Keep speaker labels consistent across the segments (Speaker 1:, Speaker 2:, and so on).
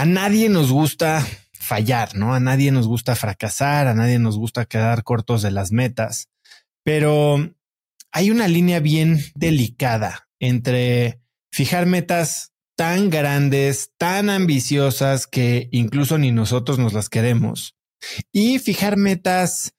Speaker 1: a nadie nos gusta fallar, ¿no? A nadie nos gusta fracasar, a nadie nos gusta quedar cortos de las metas, pero hay una línea bien delicada entre fijar metas tan grandes, tan ambiciosas que incluso ni nosotros nos las queremos y fijar metas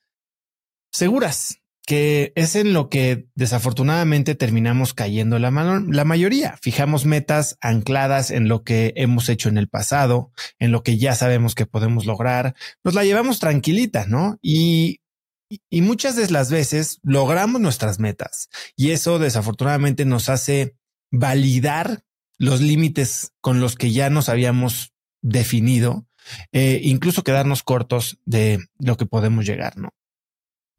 Speaker 1: seguras, que es en lo que desafortunadamente terminamos cayendo la, la mayoría. Fijamos metas ancladas en lo que hemos hecho en el pasado, en lo que ya sabemos que podemos lograr. Nos la llevamos tranquilita, ¿no? Y, y muchas de las veces logramos nuestras metas y eso desafortunadamente nos hace validar los límites con los que ya nos habíamos definido, eh, incluso quedarnos cortos de lo que podemos llegar, ¿no?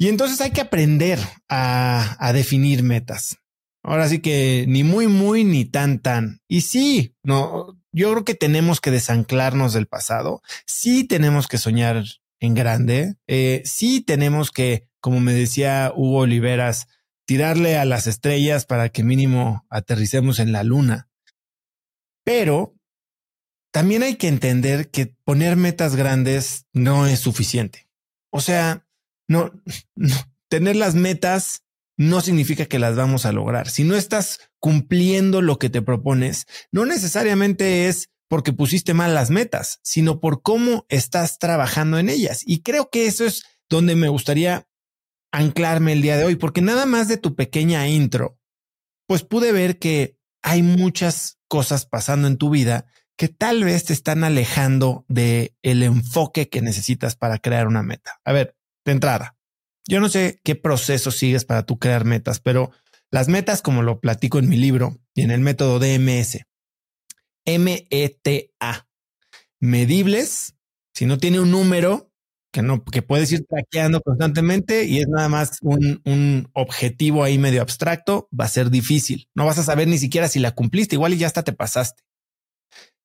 Speaker 1: Y entonces hay que aprender a, definir metas. Ahora sí que ni muy, muy, ni tan, tan. Y sí, no, yo creo que tenemos que desanclarnos del pasado. Sí tenemos que soñar en grande. Eh, sí tenemos que, como me decía Hugo Oliveras, tirarle a las estrellas para que mínimo aterricemos en la luna. Pero también hay que entender que poner metas grandes no es suficiente. O sea, no, tener las metas no significa que las vamos a lograr. Si no estás cumpliendo lo que te propones, no necesariamente es porque pusiste mal las metas, sino por cómo estás trabajando en ellas. Y creo que eso es donde me gustaría anclarme el día de hoy, porque nada más de tu pequeña intro, pues pude ver que hay muchas cosas pasando en tu vida que tal vez te están alejando de el enfoque que necesitas para crear una meta. A ver, entrada. Yo no sé qué proceso sigues para tú crear metas, pero las metas, como lo platico en mi libro y en el método DMS, M-E-T-A, medibles, si no tiene un número que no, que puedes ir traqueando constantemente y es nada más un, un, objetivo ahí medio abstracto, va a ser difícil. No vas a saber ni siquiera si la cumpliste, igual y ya hasta te pasaste.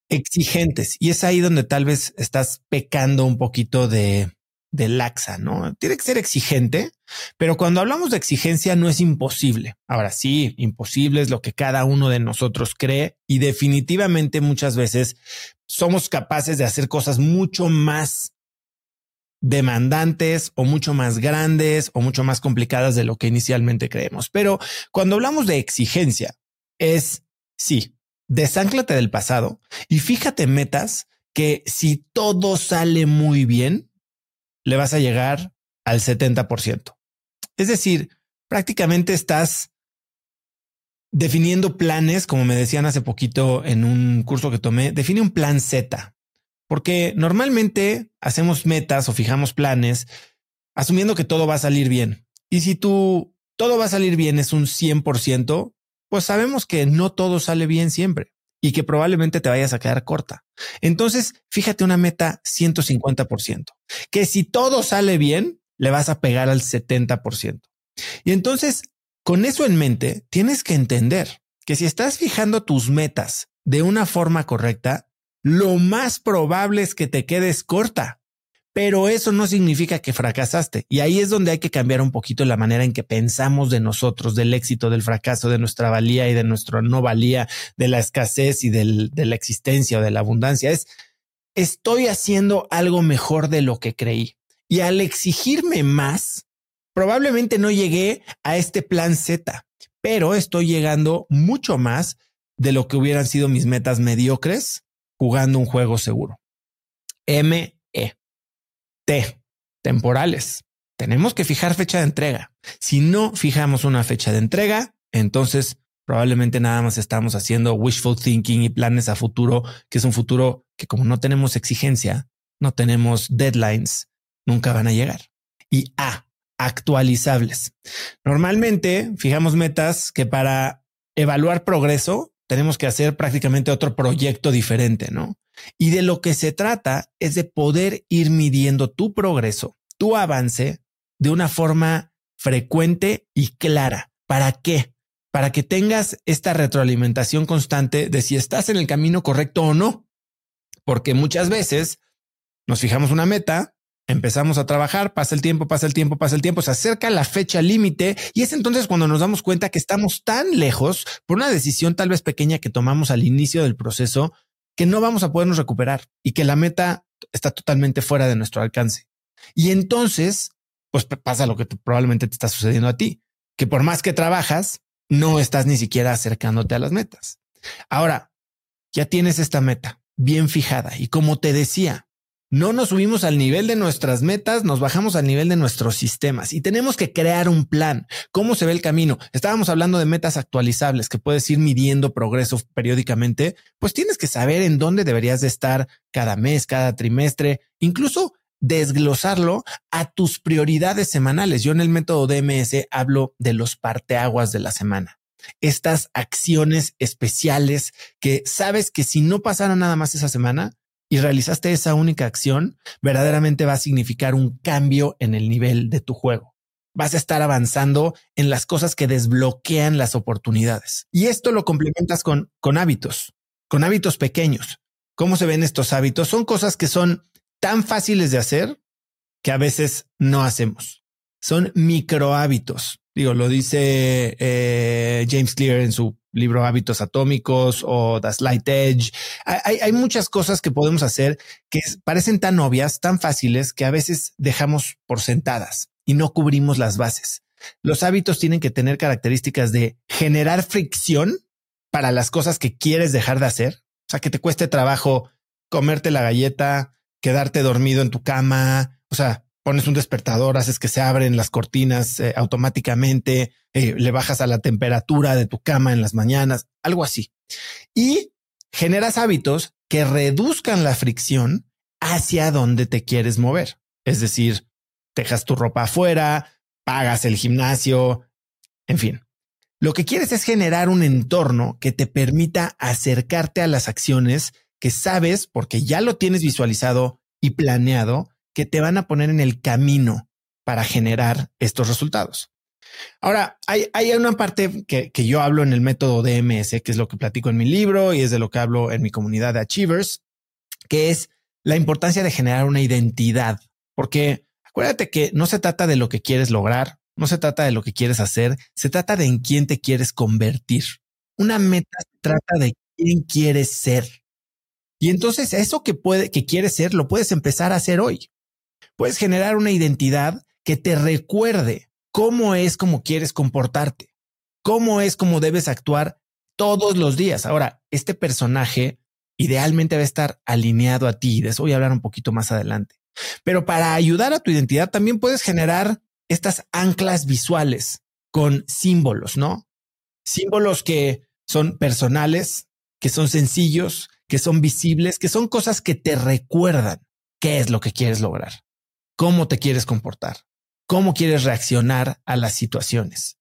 Speaker 1: Exigentes. Y es ahí donde tal vez estás pecando un poquito de, de laxa, ¿no? Tiene que ser exigente, pero cuando hablamos de exigencia no es imposible. Ahora sí, imposible es lo que cada uno de nosotros cree y definitivamente muchas veces somos capaces de hacer cosas mucho más demandantes o mucho más grandes o mucho más complicadas de lo que inicialmente creemos. Pero cuando hablamos de exigencia, es sí, desánclate del pasado y fíjate metas que si todo sale muy bien, le vas a llegar al 70%. Es decir, prácticamente estás definiendo planes, como me decían hace poquito en un curso que tomé, define un plan Z, porque normalmente hacemos metas o fijamos planes asumiendo que todo va a salir bien. Y si tú todo va a salir bien es un 100%, pues sabemos que no todo sale bien siempre y que probablemente te vayas a quedar corta. Entonces, fíjate una meta 150%, que si todo sale bien, le vas a pegar al 70%. Y entonces, con eso en mente, tienes que entender que si estás fijando tus metas de una forma correcta, lo más probable es que te quedes corta pero eso no significa que fracasaste. Y ahí es donde hay que cambiar un poquito la manera en que pensamos de nosotros, del éxito, del fracaso, de nuestra valía y de nuestra no valía, de la escasez y de la existencia o de la abundancia. Es, estoy haciendo algo mejor de lo que creí. Y al exigirme más, probablemente no llegué a este plan Z, pero estoy llegando mucho más de lo que hubieran sido mis metas mediocres jugando un juego seguro. M T, temporales. Tenemos que fijar fecha de entrega. Si no fijamos una fecha de entrega, entonces probablemente nada más estamos haciendo wishful thinking y planes a futuro, que es un futuro que como no tenemos exigencia, no tenemos deadlines, nunca van a llegar. Y A, actualizables. Normalmente fijamos metas que para evaluar progreso tenemos que hacer prácticamente otro proyecto diferente, ¿no? Y de lo que se trata es de poder ir midiendo tu progreso, tu avance de una forma frecuente y clara. ¿Para qué? Para que tengas esta retroalimentación constante de si estás en el camino correcto o no. Porque muchas veces nos fijamos una meta, empezamos a trabajar, pasa el tiempo, pasa el tiempo, pasa el tiempo, se acerca la fecha límite y es entonces cuando nos damos cuenta que estamos tan lejos por una decisión tal vez pequeña que tomamos al inicio del proceso que no vamos a podernos recuperar y que la meta está totalmente fuera de nuestro alcance. Y entonces, pues pasa lo que probablemente te está sucediendo a ti, que por más que trabajas, no estás ni siquiera acercándote a las metas. Ahora, ya tienes esta meta bien fijada y como te decía, no nos subimos al nivel de nuestras metas, nos bajamos al nivel de nuestros sistemas y tenemos que crear un plan. ¿Cómo se ve el camino? Estábamos hablando de metas actualizables que puedes ir midiendo progreso periódicamente, pues tienes que saber en dónde deberías de estar cada mes, cada trimestre, incluso desglosarlo a tus prioridades semanales. Yo en el método DMS hablo de los parteaguas de la semana. Estas acciones especiales que sabes que si no pasara nada más esa semana y realizaste esa única acción, verdaderamente va a significar un cambio en el nivel de tu juego. Vas a estar avanzando en las cosas que desbloquean las oportunidades. Y esto lo complementas con, con hábitos, con hábitos pequeños. ¿Cómo se ven estos hábitos? Son cosas que son tan fáciles de hacer que a veces no hacemos. Son micro hábitos. Digo, lo dice eh, James Clear en su libro Hábitos Atómicos o The Slight Edge. Hay, hay muchas cosas que podemos hacer que parecen tan obvias, tan fáciles, que a veces dejamos por sentadas y no cubrimos las bases. Los hábitos tienen que tener características de generar fricción para las cosas que quieres dejar de hacer. O sea, que te cueste trabajo comerte la galleta, quedarte dormido en tu cama, o sea, pones un despertador, haces que se abren las cortinas eh, automáticamente, eh, le bajas a la temperatura de tu cama en las mañanas, algo así. Y generas hábitos que reduzcan la fricción hacia donde te quieres mover. Es decir, dejas tu ropa afuera, pagas el gimnasio, en fin. Lo que quieres es generar un entorno que te permita acercarte a las acciones que sabes, porque ya lo tienes visualizado y planeado, que te van a poner en el camino para generar estos resultados. Ahora, hay, hay una parte que, que, yo hablo en el método DMS, que es lo que platico en mi libro y es de lo que hablo en mi comunidad de Achievers, que es la importancia de generar una identidad, porque acuérdate que no se trata de lo que quieres lograr, no se trata de lo que quieres hacer, se trata de en quién te quieres convertir. Una meta se trata de quién quieres ser. Y entonces eso que puede, que quieres ser, lo puedes empezar a hacer hoy. Puedes generar una identidad que te recuerde cómo es como quieres comportarte, cómo es como debes actuar todos los días. Ahora, este personaje idealmente va a estar alineado a ti. De eso voy a hablar un poquito más adelante. Pero para ayudar a tu identidad también puedes generar estas anclas visuales con símbolos, ¿no? Símbolos que son personales, que son sencillos, que son visibles, que son cosas que te recuerdan qué es lo que quieres lograr, cómo te quieres comportar, cómo quieres reaccionar a las situaciones.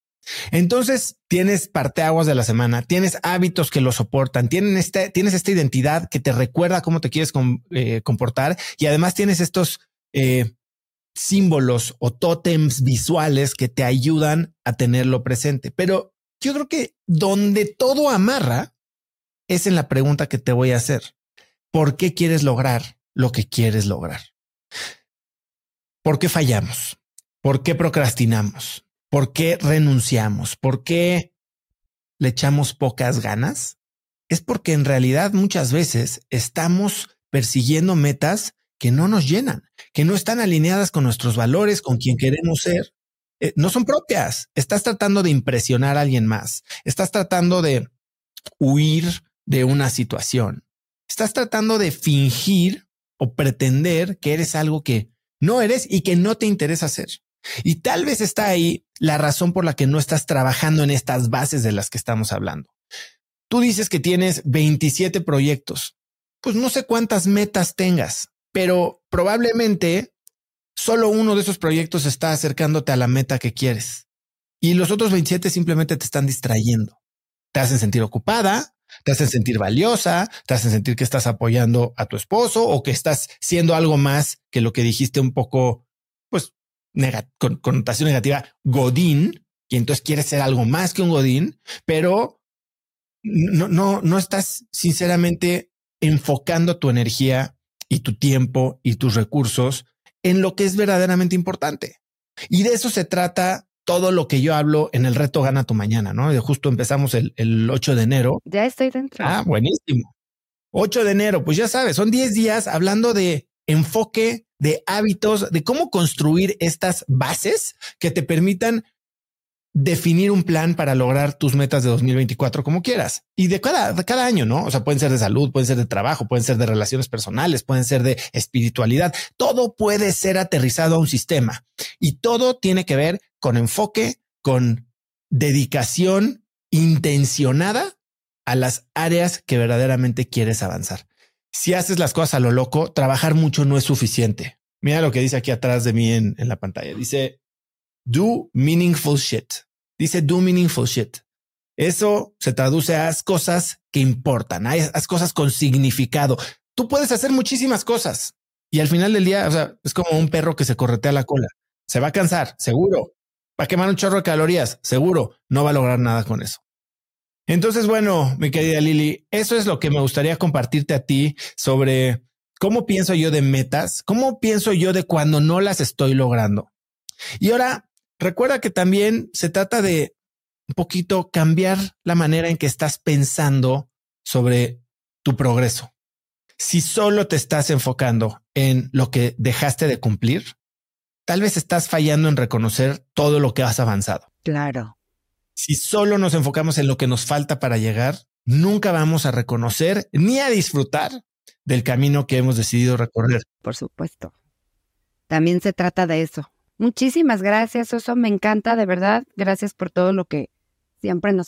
Speaker 1: Entonces tienes parteaguas de la semana, tienes hábitos que lo soportan, tienes, este, tienes esta identidad que te recuerda cómo te quieres eh, comportar y además tienes estos eh, símbolos o tótems visuales que te ayudan a tenerlo presente. Pero yo creo que donde todo amarra es en la pregunta que te voy a hacer. ¿Por qué quieres lograr lo que quieres lograr? ¿Por qué fallamos? ¿Por qué procrastinamos? ¿Por qué renunciamos? ¿Por qué le echamos pocas ganas? Es porque en realidad muchas veces estamos persiguiendo metas que no nos llenan, que no están alineadas con nuestros valores, con quien queremos ser. Eh, no son propias. Estás tratando de impresionar a alguien más. Estás tratando de huir de una situación. Estás tratando de fingir o pretender que eres algo que no eres y que no te interesa hacer. Y tal vez está ahí la razón por la que no estás trabajando en estas bases de las que estamos hablando. Tú dices que tienes 27 proyectos. Pues no sé cuántas metas tengas, pero probablemente solo uno de esos proyectos está acercándote a la meta que quieres. Y los otros 27 simplemente te están distrayendo. Te hacen sentir ocupada, te hacen sentir valiosa, te hacen sentir que estás apoyando a tu esposo o que estás siendo algo más que lo que dijiste un poco, pues, con connotación negativa, Godín, y entonces quieres ser algo más que un Godín, pero no, no, no estás sinceramente enfocando tu energía y tu tiempo y tus recursos en lo que es verdaderamente importante. Y de eso se trata todo lo que yo hablo en el reto Gana tu Mañana, ¿no? Justo empezamos el, el 8 de enero.
Speaker 2: Ya estoy dentro.
Speaker 1: Ah, buenísimo. 8 de enero, pues ya sabes, son 10 días hablando de enfoque, de hábitos, de cómo construir estas bases que te permitan definir un plan para lograr tus metas de 2024 como quieras y de cada, de cada año, ¿no? O sea, pueden ser de salud, pueden ser de trabajo, pueden ser de relaciones personales, pueden ser de espiritualidad. Todo puede ser aterrizado a un sistema y todo tiene que ver con enfoque, con dedicación intencionada a las áreas que verdaderamente quieres avanzar. Si haces las cosas a lo loco, trabajar mucho no es suficiente. Mira lo que dice aquí atrás de mí en, la pantalla. Dice, do meaningful shit. Dice do meaningful shit. Eso se traduce a haz cosas que importan, haz cosas con significado. Tú puedes hacer muchísimas cosas y al final del día, o sea, es como un perro que se corretea la cola. Se va a cansar, seguro. Va a quemar un chorro de calorías, seguro. No va a lograr nada con eso. Entonces, bueno, mi querida Lili, eso es lo que me gustaría compartirte a ti sobre cómo pienso yo de metas, cómo pienso yo de cuando no las estoy logrando. Y ahora Recuerda que también se trata de un poquito cambiar la manera en que estás pensando sobre tu progreso. Si solo te estás enfocando en lo que dejaste de cumplir, tal vez estás fallando en reconocer todo lo que has avanzado.
Speaker 2: Claro.
Speaker 1: Si solo nos enfocamos en lo que nos falta para llegar, nunca vamos a reconocer ni a disfrutar del camino que hemos decidido recorrer.
Speaker 2: Por supuesto. También se trata de eso, Muchísimas gracias, Oso. Me encanta, de verdad. Gracias por todo lo que siempre nos